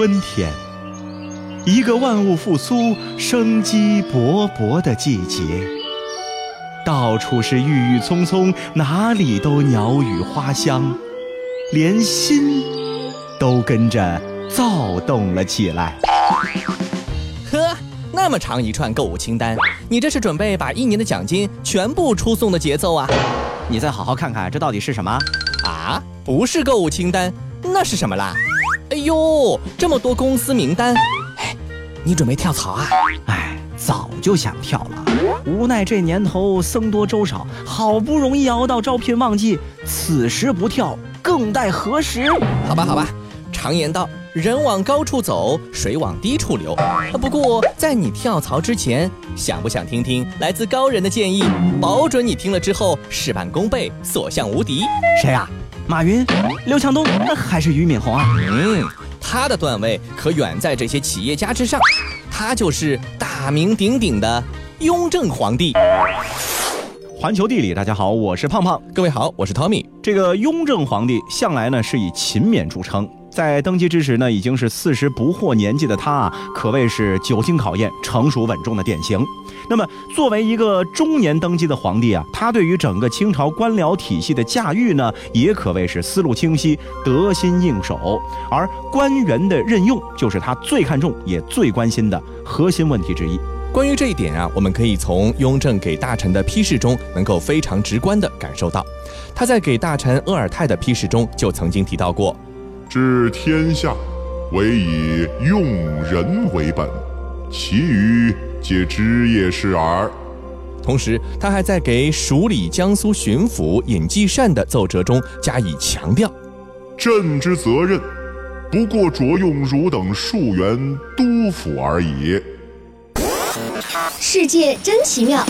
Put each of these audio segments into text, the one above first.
春天，一个万物复苏、生机勃勃的季节。到处是郁郁葱葱，哪里都鸟语花香，连心都跟着躁动了起来。呵，那么长一串购物清单，你这是准备把一年的奖金全部出送的节奏啊？你再好好看看，这到底是什么？啊，不是购物清单，那是什么啦？哎呦，这么多公司名单，哎，你准备跳槽啊？哎，早就想跳了，无奈这年头僧多粥少，好不容易熬到招聘旺季，此时不跳更待何时？好吧，好吧，常言道，人往高处走，水往低处流。不过在你跳槽之前，想不想听听来自高人的建议？保准你听了之后事半功倍，所向无敌。谁啊？马云、刘强东还是俞敏洪啊？嗯，他的段位可远在这些企业家之上，他就是大名鼎鼎的雍正皇帝。环球地理，大家好，我是胖胖。各位好，我是 Tommy。这个雍正皇帝向来呢是以勤勉著称。在登基之时呢，已经是四十不惑年纪的他啊，可谓是久经考验、成熟稳重的典型。那么，作为一个中年登基的皇帝啊，他对于整个清朝官僚体系的驾驭呢，也可谓是思路清晰、得心应手。而官员的任用，就是他最看重也最关心的核心问题之一。关于这一点啊，我们可以从雍正给大臣的批示中，能够非常直观地感受到。他在给大臣鄂尔泰的批示中，就曾经提到过。治天下，唯以用人为本，其余皆枝叶事耳。同时，他还在给署理江苏巡抚尹继善的奏折中加以强调：朕之责任，不过着用汝等数员督抚而已。世界真奇妙。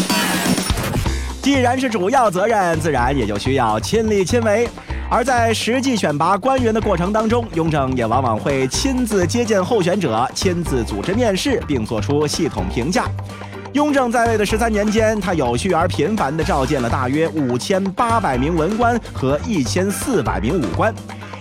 既然是主要责任，自然也就需要亲力亲为。而在实际选拔官员的过程当中，雍正也往往会亲自接见候选者，亲自组织面试，并做出系统评价。雍正在位的十三年间，他有序而频繁地召见了大约五千八百名文官和一千四百名武官。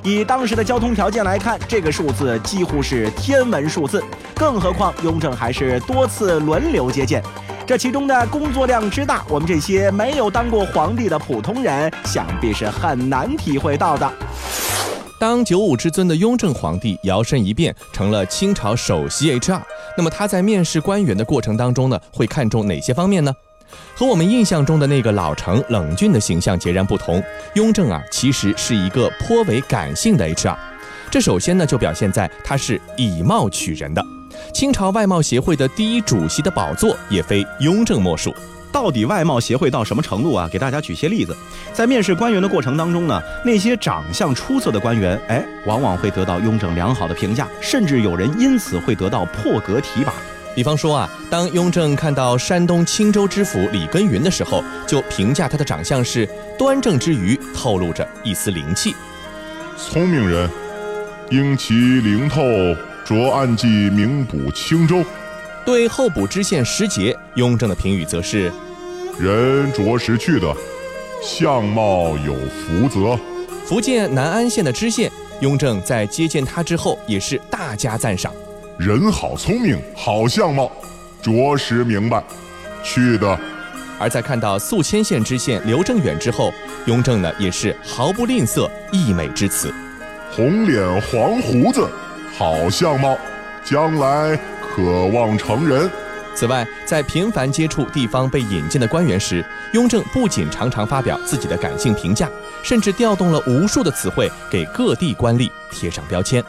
以当时的交通条件来看，这个数字几乎是天文数字。更何况，雍正还是多次轮流接见。这其中的工作量之大，我们这些没有当过皇帝的普通人，想必是很难体会到的。当九五之尊的雍正皇帝摇身一变成了清朝首席 HR，那么他在面试官员的过程当中呢，会看重哪些方面呢？和我们印象中的那个老成冷峻的形象截然不同。雍正啊，其实是一个颇为感性的 HR。这首先呢，就表现在他是以貌取人的。清朝外贸协会的第一主席的宝座也非雍正莫属。到底外贸协会到什么程度啊？给大家举些例子。在面试官员的过程当中呢，那些长相出色的官员，哎，往往会得到雍正良好的评价，甚至有人因此会得到破格提拔。比方说啊，当雍正看到山东青州知府李根云的时候，就评价他的长相是端正之余透露着一丝灵气。聪明人，英奇灵透。着暗记名补青州，对候补知县石杰，雍正的评语则是：人着实去的，相貌有福泽。福建南安县的知县，雍正在接见他之后，也是大加赞赏：人好聪明，好相貌，着实明白，去的。而在看到宿迁县知县刘正远之后，雍正呢也是毫不吝啬溢美之词：红脸黄胡子。好相貌，将来渴望成人。此外，在频繁接触地方被引进的官员时，雍正不仅常常发表自己的感性评价，甚至调动了无数的词汇给各地官吏贴上标签。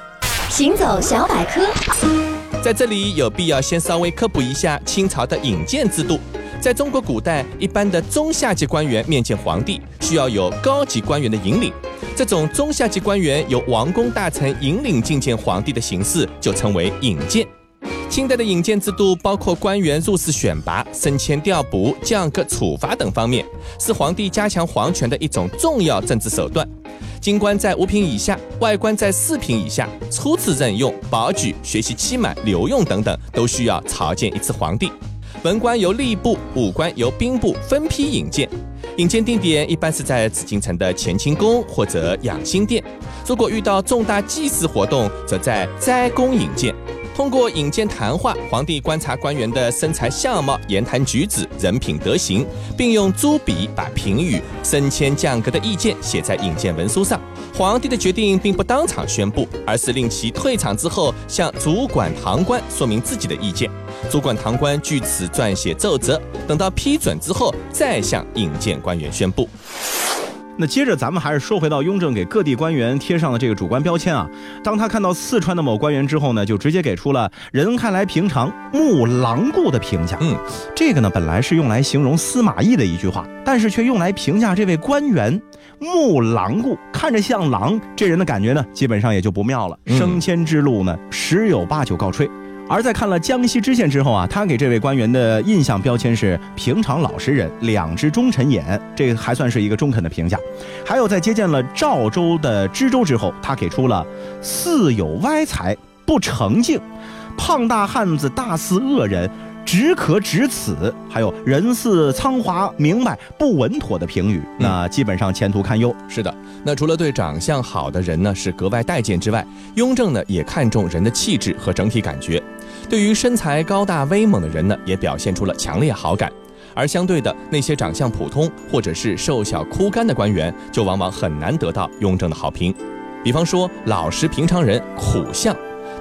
行走小百科，在这里有必要先稍微科普一下清朝的引荐制度。在中国古代，一般的中下级官员面见皇帝，需要有高级官员的引领。这种中下级官员由王公大臣引领觐见皇帝的形式，就称为引荐。清代的引荐制度包括官员入仕选拔、升迁调补、降格处罚等方面，是皇帝加强皇权的一种重要政治手段。京官在五品以下，外官在四品以下，初次任用、保举、学习期满、留用等等，都需要朝见一次皇帝。文官由吏部，武官由兵部分批引荐。引荐地点一般是在紫禁城的乾清宫或者养心殿。如果遇到重大祭祀活动，则在斋宫引荐。通过引荐谈话，皇帝观察官员的身材相貌、言谈举止、人品德行，并用朱笔把评语、升迁降格的意见写在引荐文书上。皇帝的决定并不当场宣布，而是令其退场之后向主管堂官说明自己的意见。主管堂官据此撰写奏折，等到批准之后再向引荐官员宣布。那接着咱们还是说回到雍正给各地官员贴上的这个主观标签啊。当他看到四川的某官员之后呢，就直接给出了“人看来平常，目狼顾”的评价。嗯，这个呢本来是用来形容司马懿的一句话，但是却用来评价这位官员“目狼顾”，看着像狼，这人的感觉呢基本上也就不妙了。升迁之路呢十有八九告吹。而在看了江西知县之后啊，他给这位官员的印象标签是平常老实人，两只忠臣眼，这还算是一个中肯的评价。还有在接见了赵州的知州之后，他给出了似有歪才，不成敬，胖大汉子大似恶人。只可止此，还有人似苍华，明白不稳妥的评语，那基本上前途堪忧。是的，那除了对长相好的人呢是格外待见之外，雍正呢也看重人的气质和整体感觉，对于身材高大威猛的人呢也表现出了强烈好感，而相对的那些长相普通或者是瘦小枯干的官员，就往往很难得到雍正的好评。比方说老实平常人苦相，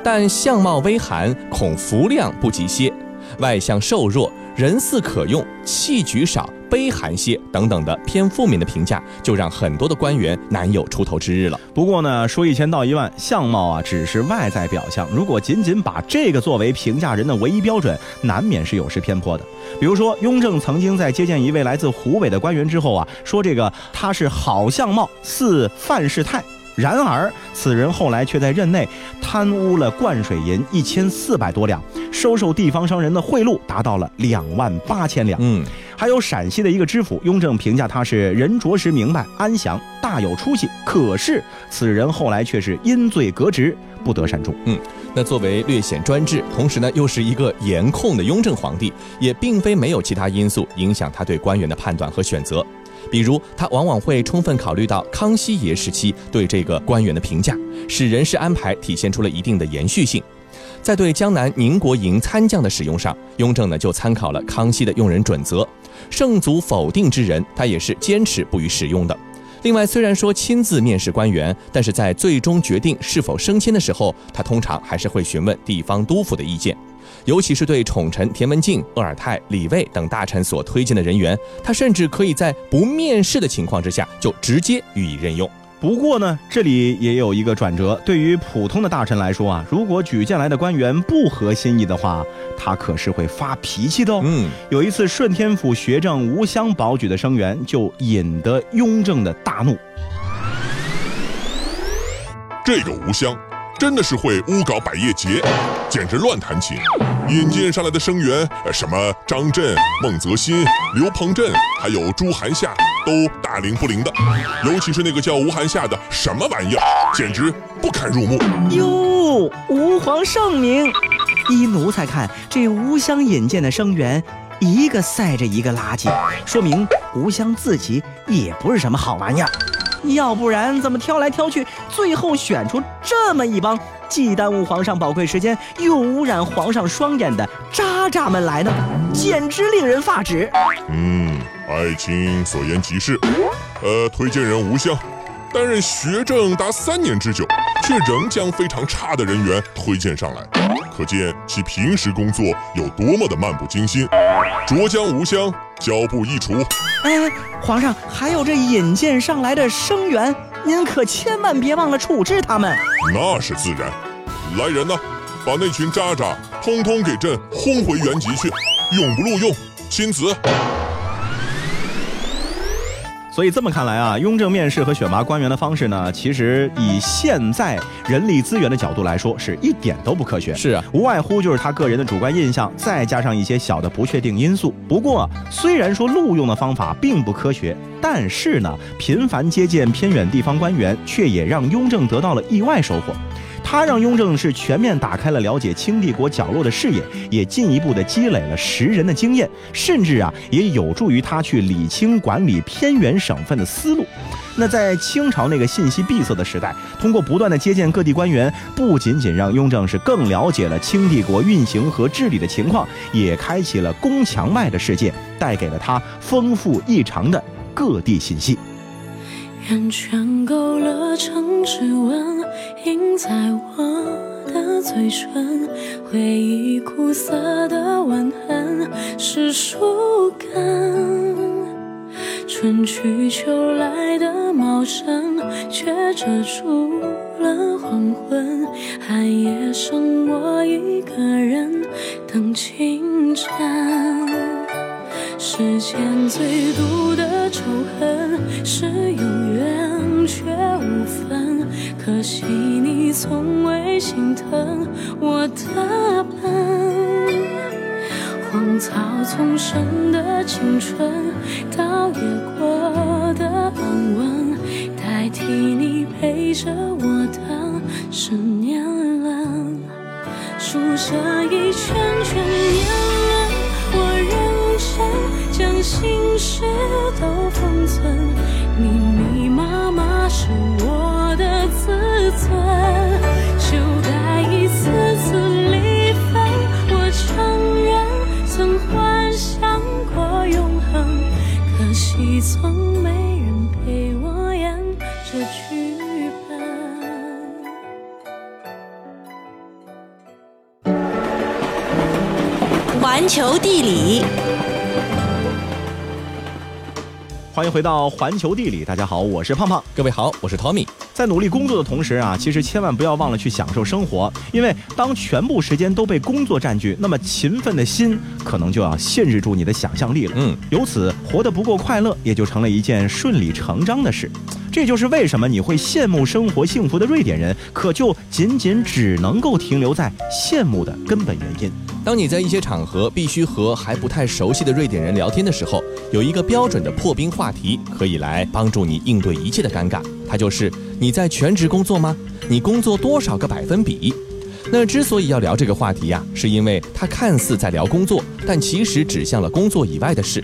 但相貌微寒，恐福量不及些。外向瘦弱，人似可用，气举少，悲寒些等等的偏负面的评价，就让很多的官员难有出头之日了。不过呢，说一千道一万，相貌啊只是外在表象，如果仅仅把这个作为评价人的唯一标准，难免是有失偏颇的。比如说，雍正曾经在接见一位来自湖北的官员之后啊，说这个他是好相貌，似范世泰。然而，此人后来却在任内贪污了灌水银一千四百多两，收受地方商人的贿赂达到了两万八千两。嗯，还有陕西的一个知府，雍正评价他是人着实明白、安详、大有出息。可是，此人后来却是因罪革职，不得善终。嗯，那作为略显专制，同时呢又是一个严控的雍正皇帝，也并非没有其他因素影响他对官员的判断和选择。比如，他往往会充分考虑到康熙爷时期对这个官员的评价，使人事安排体现出了一定的延续性。在对江南宁国营参将的使用上，雍正呢就参考了康熙的用人准则，圣祖否定之人，他也是坚持不予使用的。另外，虽然说亲自面试官员，但是在最终决定是否升迁的时候，他通常还是会询问地方督府的意见。尤其是对宠臣田文镜、鄂尔泰、李卫等大臣所推荐的人员，他甚至可以在不面试的情况之下就直接予以任用。不过呢，这里也有一个转折，对于普通的大臣来说啊，如果举荐来的官员不合心意的话，他可是会发脾气的哦。嗯，有一次顺天府学政吴襄保举的生员就引得雍正的大怒。这个吴襄。真的是会污搞百叶结，简直乱弹琴。引荐上来的生员，什么张震、孟泽新、刘鹏震，还有朱寒夏，都大灵不灵的。尤其是那个叫吴寒夏的，什么玩意儿，简直不堪入目。哟，吾皇圣明。依奴才看，这吴襄引荐的生员，一个赛着一个垃圾，说明吴襄自己也不是什么好玩意儿。要不然怎么挑来挑去，最后选出这么一帮既耽误皇上宝贵时间，又污染皇上双眼的渣渣们来呢？简直令人发指。嗯，爱卿所言极是。呃，推荐人吴相，担任学政达三年之久，却仍将非常差的人员推荐上来，可见其平时工作有多么的漫不经心。卓将无香交部议除。哎，皇上，还有这引荐上来的生员，您可千万别忘了处置他们。那是自然。来人呐，把那群渣渣通通给朕轰回原籍去，永不录用，钦此。所以这么看来啊，雍正面试和选拔官员的方式呢，其实以现在人力资源的角度来说，是一点都不科学。是啊，无外乎就是他个人的主观印象，再加上一些小的不确定因素。不过，虽然说录用的方法并不科学，但是呢，频繁接见偏远地方官员，却也让雍正得到了意外收获。他让雍正是全面打开了了解清帝国角落的视野，也进一步的积累了识人的经验，甚至啊也有助于他去理清管理偏远省份的思路。那在清朝那个信息闭塞的时代，通过不断的接见各地官员，不仅仅让雍正是更了解了清帝国运行和治理的情况，也开启了宫墙外的世界，带给了他丰富异常的各地信息。圆圈勾勒成指纹，印在我的嘴唇，回忆苦涩的吻痕是树根。春去秋来的茂盛，却遮住了黄昏。寒夜剩我一个人等清晨。世间最毒的仇恨是有缘却无分，可惜你从未心疼我的笨。荒草丛生的青春，倒也过得安稳，代替你陪着我的是年轮，数着一圈圈年轮，我认真将心事环球地理。欢迎回到环球地理，大家好，我是胖胖。各位好，我是 Tommy。在努力工作的同时啊，其实千万不要忘了去享受生活，因为当全部时间都被工作占据，那么勤奋的心可能就要限制住你的想象力了。嗯，由此活得不够快乐，也就成了一件顺理成章的事。这就是为什么你会羡慕生活幸福的瑞典人，可就仅仅只能够停留在羡慕的根本原因。当你在一些场合必须和还不太熟悉的瑞典人聊天的时候，有一个标准的破冰话题可以来帮助你应对一切的尴尬，它就是你在全职工作吗？你工作多少个百分比？那之所以要聊这个话题呀、是因为它看似在聊工作，但其实指向了工作以外的事。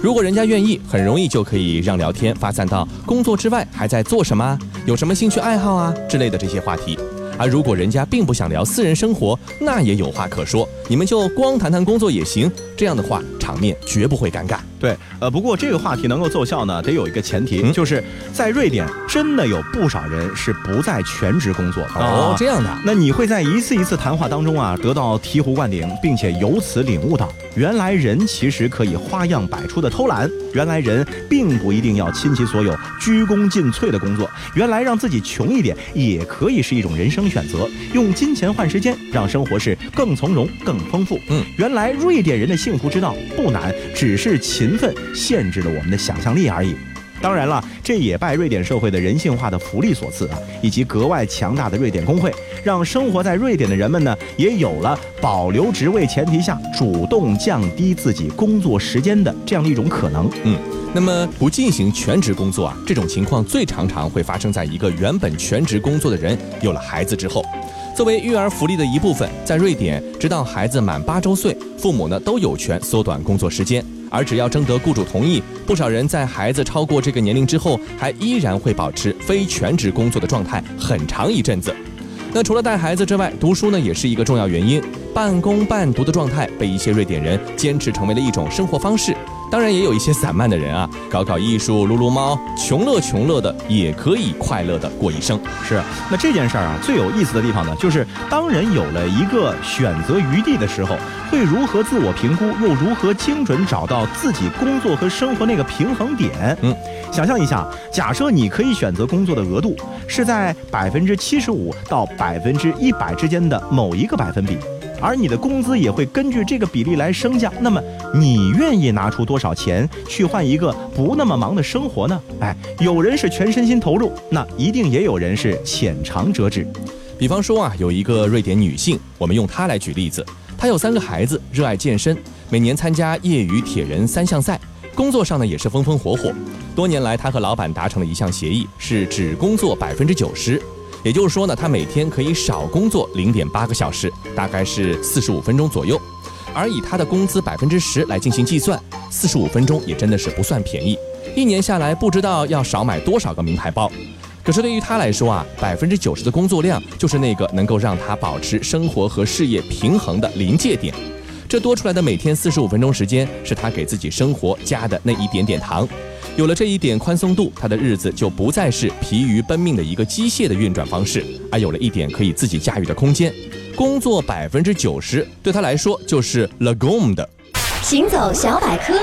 如果人家愿意，很容易就可以让聊天发散到工作之外还在做什么，有什么兴趣爱好啊之类的这些话题。而如果人家并不想聊私人生活，那也有话可说，你们就光谈谈工作也行。这样的话，场面绝不会尴尬。对，呃，不过这个话题能够奏效呢，得有一个前提，嗯就是在瑞典真的有不少人是不在全职工作的哦，这样的啊，那你会在一次一次谈话当中啊，得到醍醐灌顶，并且由此领悟到，原来人其实可以花样百出的偷懒，原来人并不一定要倾其所有、鞠躬尽瘁的工作，原来让自己穷一点也可以是一种人生选择，用金钱换时间，让生活是更从容、更丰富。嗯，原来瑞典人的幸福之道不难，只是勤奋限制了我们的想象力而已。当然了，这也拜瑞典社会的人性化的福利所赐啊，以及格外强大的瑞典工会，让生活在瑞典的人们呢，也有了保留职位前提下主动降低自己工作时间的这样的一种可能。嗯，那么不进行全职工作啊，这种情况最常常会发生在一个原本全职工作的人有了孩子之后。作为育儿福利的一部分，在瑞典，直到孩子满八周岁，父母呢都有权缩短工作时间。而只要征得雇主同意，不少人在孩子超过这个年龄之后，还依然会保持非全职工作的状态很长一阵子。那除了带孩子之外，读书呢也是一个重要原因。半工半读的状态被一些瑞典人坚持成为了一种生活方式。当然，也有一些散漫的人啊，搞搞艺术、撸撸猫，穷乐穷乐的，也可以快乐的过一生。是，那这件事儿啊，最有意思的地方呢，就是当人有了一个选择余地的时候，会如何自我评估，又如何精准找到自己工作和生活那个平衡点？嗯，想象一下，假设你可以选择工作的额度是在百分之七十五到百分之一百之间的某一个百分比。而你的工资也会根据这个比例来升降。那么，你愿意拿出多少钱去换一个不那么忙的生活呢？哎，有人是全身心投入，那一定也有人是浅尝辄止。比方说啊，有一个瑞典女性，我们用她来举例子。她有三个孩子，热爱健身，每年参加业余铁人三项赛，工作上呢也是风风火火。多年来，她和老板达成了一项协议，是只工作百分之九十。也就是说呢，他每天可以少工作零点八个小时，大概是四十五分钟左右。而以他的工资百分之十来进行计算，四十五分钟也真的是不算便宜。一年下来，不知道要少买多少个名牌包。可是对于他来说啊，百分之九十的工作量就是那个能够让他保持生活和事业平衡的临界点。这多出来的每天四十五分钟时间，是他给自己生活加的那一点点糖。有了这一点宽松度，他的日子就不再是疲于奔命的一个机械的运转方式，而有了一点可以自己驾驭的空间。工作百分之九十对他来说就是 lagom 的。行走小百科。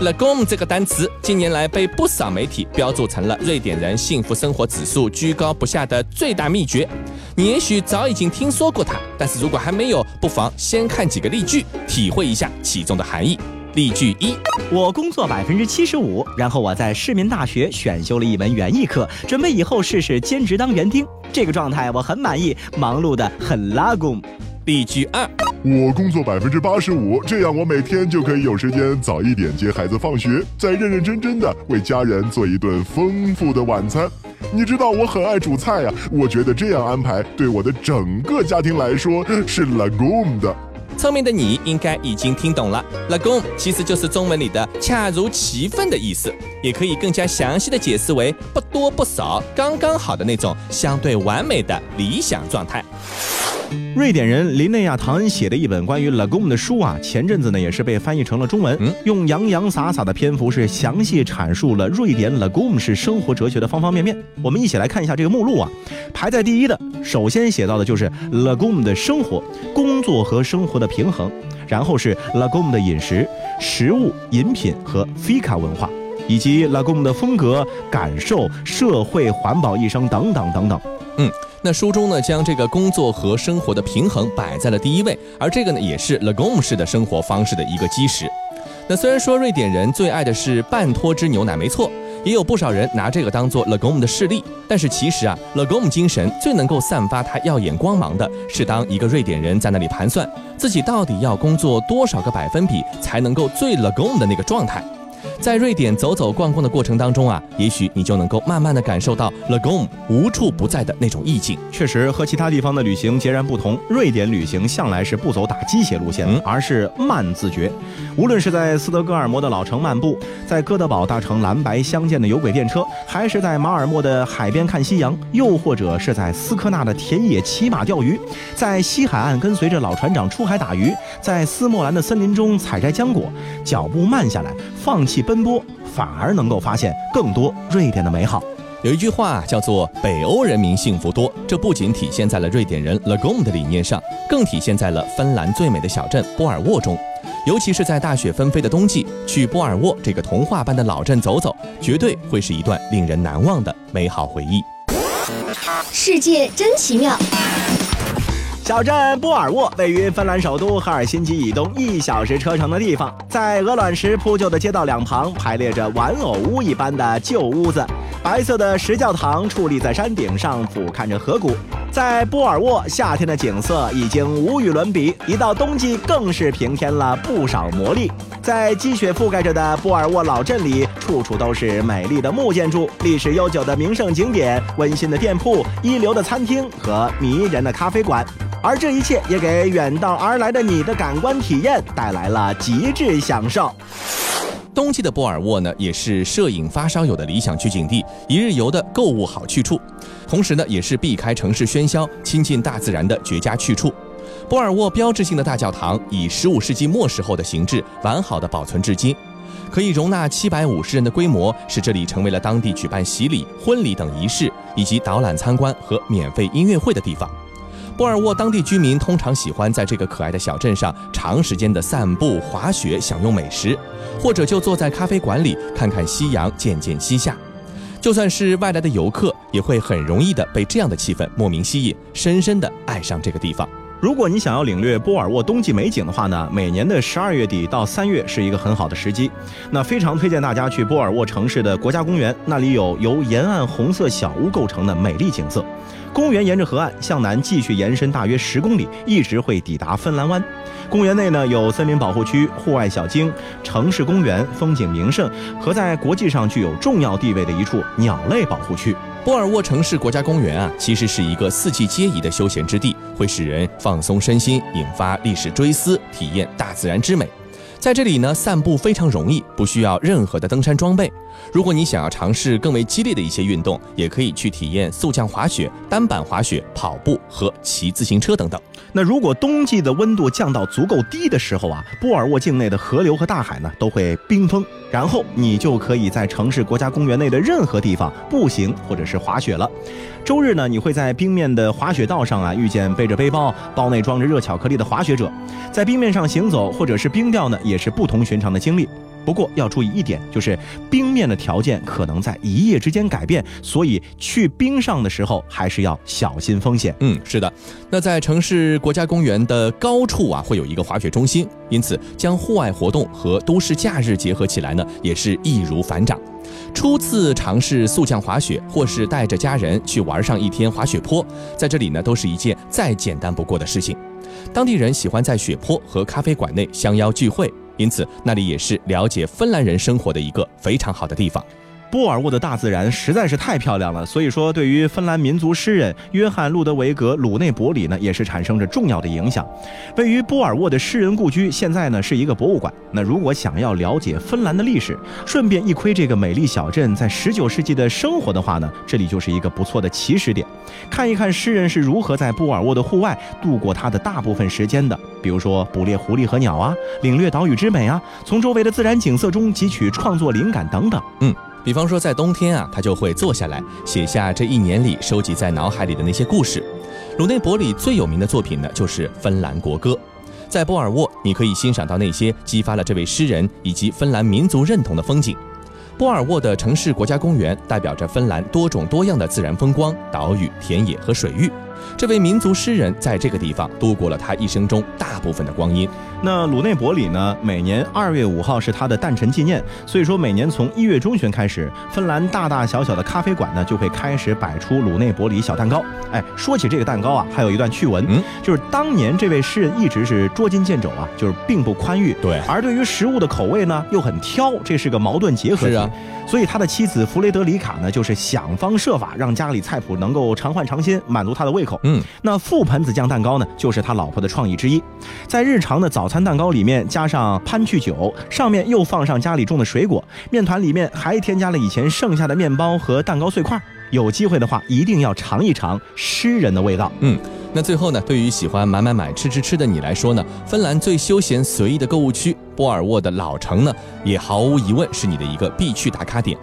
lagom 这个单词近年来被不少媒体标注成了瑞典人幸福生活指数居高不下的最大秘诀。你也许早已经听说过它，但是如果还没有，不妨先看几个例句，体会一下其中的含义。例句一：我工作百分之七十五，然后我在市民大学选修了一门园艺课，准备以后试试兼职当园丁。这个状态我很满意，忙碌的很拉工。例句二。我工作百分之八十五，这样我每天就可以有时间早一点接孩子放学，再认认真真的为家人做一顿丰富的晚餐。你知道我很爱煮菜呀，我觉得这样安排对我的整个家庭来说是 lagoon 的。聪明的你应该已经听懂了老公其实就是中文里的恰如其分的意思，也可以更加详细的解释为不多不少，刚刚好的那种相对完美的理想状态。瑞典人林内亚·唐恩写的一本关于 lagom 的书啊，前阵子呢也是被翻译成了中文，用洋洋洒洒的篇幅是详细阐述了瑞典 lagom 是生活哲学的方方面面。我们一起来看一下这个目录啊，排在第一的，首先写到的就是 lagom 的生活、工作和生活的平衡，然后是 lagom 的饮食、食物、饮品和 fika 文化，以及 lagom 的风格、感受、社会、环保、一生等等等等。嗯。那书中呢，将这个工作和生活的平衡摆在了第一位，而这个呢，也是 lagom 式的生活方式的一个基石。那虽然说瑞典人最爱的是半脱脂牛奶，没错，也有不少人拿这个当做 lagom 的事例，但是其实啊，lagom 精神最能够散发它耀眼光芒的，是当一个瑞典人在那里盘算自己到底要工作多少个百分比才能够最 lagom 的那个状态。在瑞典走走逛逛的过程当中啊，也许你就能够慢慢的感受到 lagom 无处不在的那种意境。确实和其他地方的旅行截然不同，瑞典旅行向来是不走打鸡血路线，而是慢自觉。无论是在斯德哥尔摩的老城漫步，在哥德堡搭乘蓝白相间的有轨电车，还是在马尔默的海边看夕阳，又或者是在斯科纳的田野骑马钓鱼，在西海岸跟随着老船长出海打鱼，在斯莫兰的森林中采摘浆果，脚步慢下来，放弃。奔波反而能够发现更多瑞典的美好。有一句话叫做“北欧人民幸福多”，这不仅体现在了瑞典人 lagom 的理念上，更体现在了芬兰最美的小镇波尔沃中。尤其是在大雪纷飞的冬季，去波尔沃这个童话般的老镇走走，绝对会是一段令人难忘的美好回忆。世界真奇妙。小镇波尔沃位于芬兰首都赫尔辛基以东一小时车程的地方，在鹅卵石铺就的街道两旁排列着玩偶屋一般的旧屋子，白色的石教堂矗立在山顶上，俯瞰着河谷。在波尔沃，夏天的景色已经无与伦比，一到冬季更是平添了不少魔力。在积雪覆盖着的波尔沃老镇里，处处都是美丽的木建筑、历史悠久的名胜景点、温馨的店铺、一流的餐厅和迷人的咖啡馆。而这一切也给远道而来的你的感官体验带来了极致享受。冬季的波尔沃呢，也是摄影发烧友的理想取景地，一日游的购物好去处，同时呢，也是避开城市喧嚣、亲近大自然的绝佳去处。波尔沃标志性的大教堂以15世纪末时候的形制完好的保存至今，可以容纳750人的规模，使这里成为了当地举办洗礼、婚礼等仪式，以及导览参观和免费音乐会的地方。波尔沃当地居民通常喜欢在这个可爱的小镇上长时间的散步、滑雪、享用美食，或者就坐在咖啡馆里看看夕阳渐渐西下。就算是外来的游客，也会很容易的被这样的气氛莫名吸引，深深的爱上这个地方。如果你想要领略波尔沃冬季美景的话呢，每年的十二月底到三月是一个很好的时机。那非常推荐大家去波尔沃城市的国家公园，那里有由沿岸红色小屋构成的美丽景色。公园沿着河岸向南继续延伸大约十公里，一直会抵达芬兰湾。公园内呢有森林保护区、户外小径、城市公园、风景名胜和在国际上具有重要地位的一处鸟类保护区。波尔沃城市国家公园啊，其实是一个四季皆宜的休闲之地，会使人放松身心，引发历史追思，体验大自然之美。在这里呢，散步非常容易，不需要任何的登山装备。如果你想要尝试更为激烈的一些运动，也可以去体验速降滑雪、单板滑雪、跑步和骑自行车等等。那如果冬季的温度降到足够低的时候啊，波尔沃境内的河流和大海呢都会冰封，然后你就可以在城市国家公园内的任何地方步行或者是滑雪了。周日呢，你会在冰面的滑雪道上啊遇见背着背包、包内装着热巧克力的滑雪者，在冰面上行走或者是冰钓呢，也是不同寻常的经历。不过要注意一点，就是冰面的条件可能在一夜之间改变，所以去冰上的时候还是要小心风险。嗯，是的。那在城市国家公园的高处啊，会有一个滑雪中心，因此将户外活动和都市假日结合起来呢，也是易如反掌。初次尝试速降滑雪，或是带着家人去玩上一天滑雪坡，在这里呢，都是一件再简单不过的事情。当地人喜欢在雪坡和咖啡馆内相邀聚会。因此，那里也是了解芬兰人生活的一个非常好的地方。波尔沃的大自然实在是太漂亮了，所以说对于芬兰民族诗人约翰·路德维格·鲁内伯里呢，也是产生着重要的影响。位于波尔沃的诗人故居，现在呢是一个博物馆。那如果想要了解芬兰的历史，顺便一窥这个美丽小镇在19世纪的生活的话呢，这里就是一个不错的起始点。看一看诗人是如何在波尔沃的户外度过他的大部分时间的，比如说捕猎狐狸和鸟啊，领略岛屿之美啊，从周围的自然景色中汲取创作灵感等等。嗯。比方说，在冬天啊，他就会坐下来写下这一年里收集在脑海里的那些故事。鲁内伯里最有名的作品呢，就是《芬兰国歌》。在波尔沃，你可以欣赏到那些激发了这位诗人以及芬兰民族认同的风景。波尔沃的城市国家公园代表着芬兰多种多样的自然风光、岛屿、田野和水域。这位民族诗人在这个地方度过了他一生中大部分的光阴。那鲁内伯里呢？每年二月五号是他的诞辰纪念，所以说每年从一月中旬开始，芬兰大大小小的咖啡馆呢就会开始摆出鲁内伯里小蛋糕。哎，说起这个蛋糕啊，还有一段趣闻，嗯，就是当年这位诗人一直是捉襟见肘啊，就是并不宽裕，对，而对于食物的口味呢又很挑，这是个矛盾结合体。是啊，所以他的妻子弗雷德里卡呢，就是想方设法让家里菜谱能够常换常新，满足他的胃口。嗯，那覆盆子酱蛋糕呢，就是他老婆的创意之一，在日常的早餐蛋糕里面加上潘趣酒，上面又放上家里种的水果，面团里面还添加了以前剩下的面包和蛋糕碎块。有机会的话，一定要尝一尝诗人的味道。嗯，那最后呢，对于喜欢买买买、吃吃吃的你来说呢，芬兰最休闲随意的购物区波尔沃的老城呢，也毫无疑问是你的一个必去打卡点。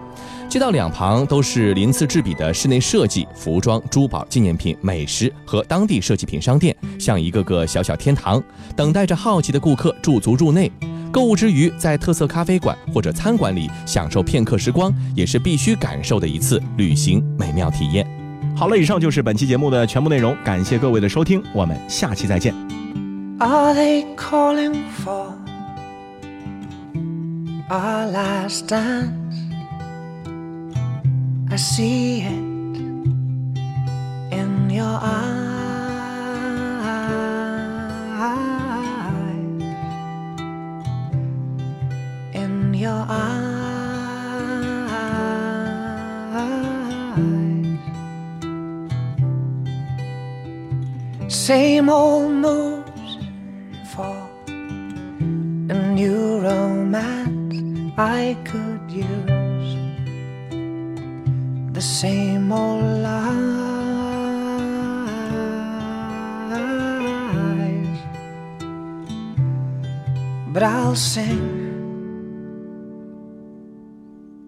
街道两旁都是鳞次栉比的室内设计、服装、珠宝、纪念品、美食和当地设计品商店，像一个个小小天堂，等待着好奇的顾客驻足入内。购物之余，在特色咖啡馆或者餐馆里享受片刻时光，也是必须感受的一次旅行美妙体验。好了，以上就是本期节目的全部内容，感谢各位的收听，我们下期再见。Are they calling for our last dance? I see it in your eyes, in your eyes. Same old sing,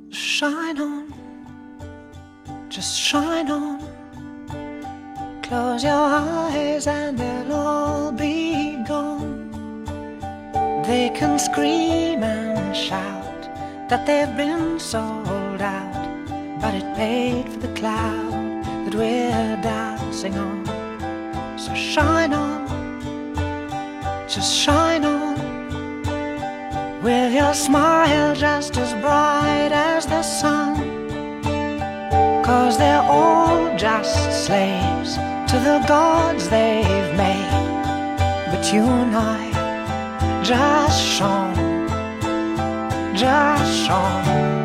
shine on, just shine on. Close your eyes and they'll all be gone. They can scream and shout that they've been sold out but it paid for the cloud that we're dancing on. So shine on, just shine on, with your smile just as bright as the sun? Cause they're all just slaves to the gods they've made. But you and I just shone, just shone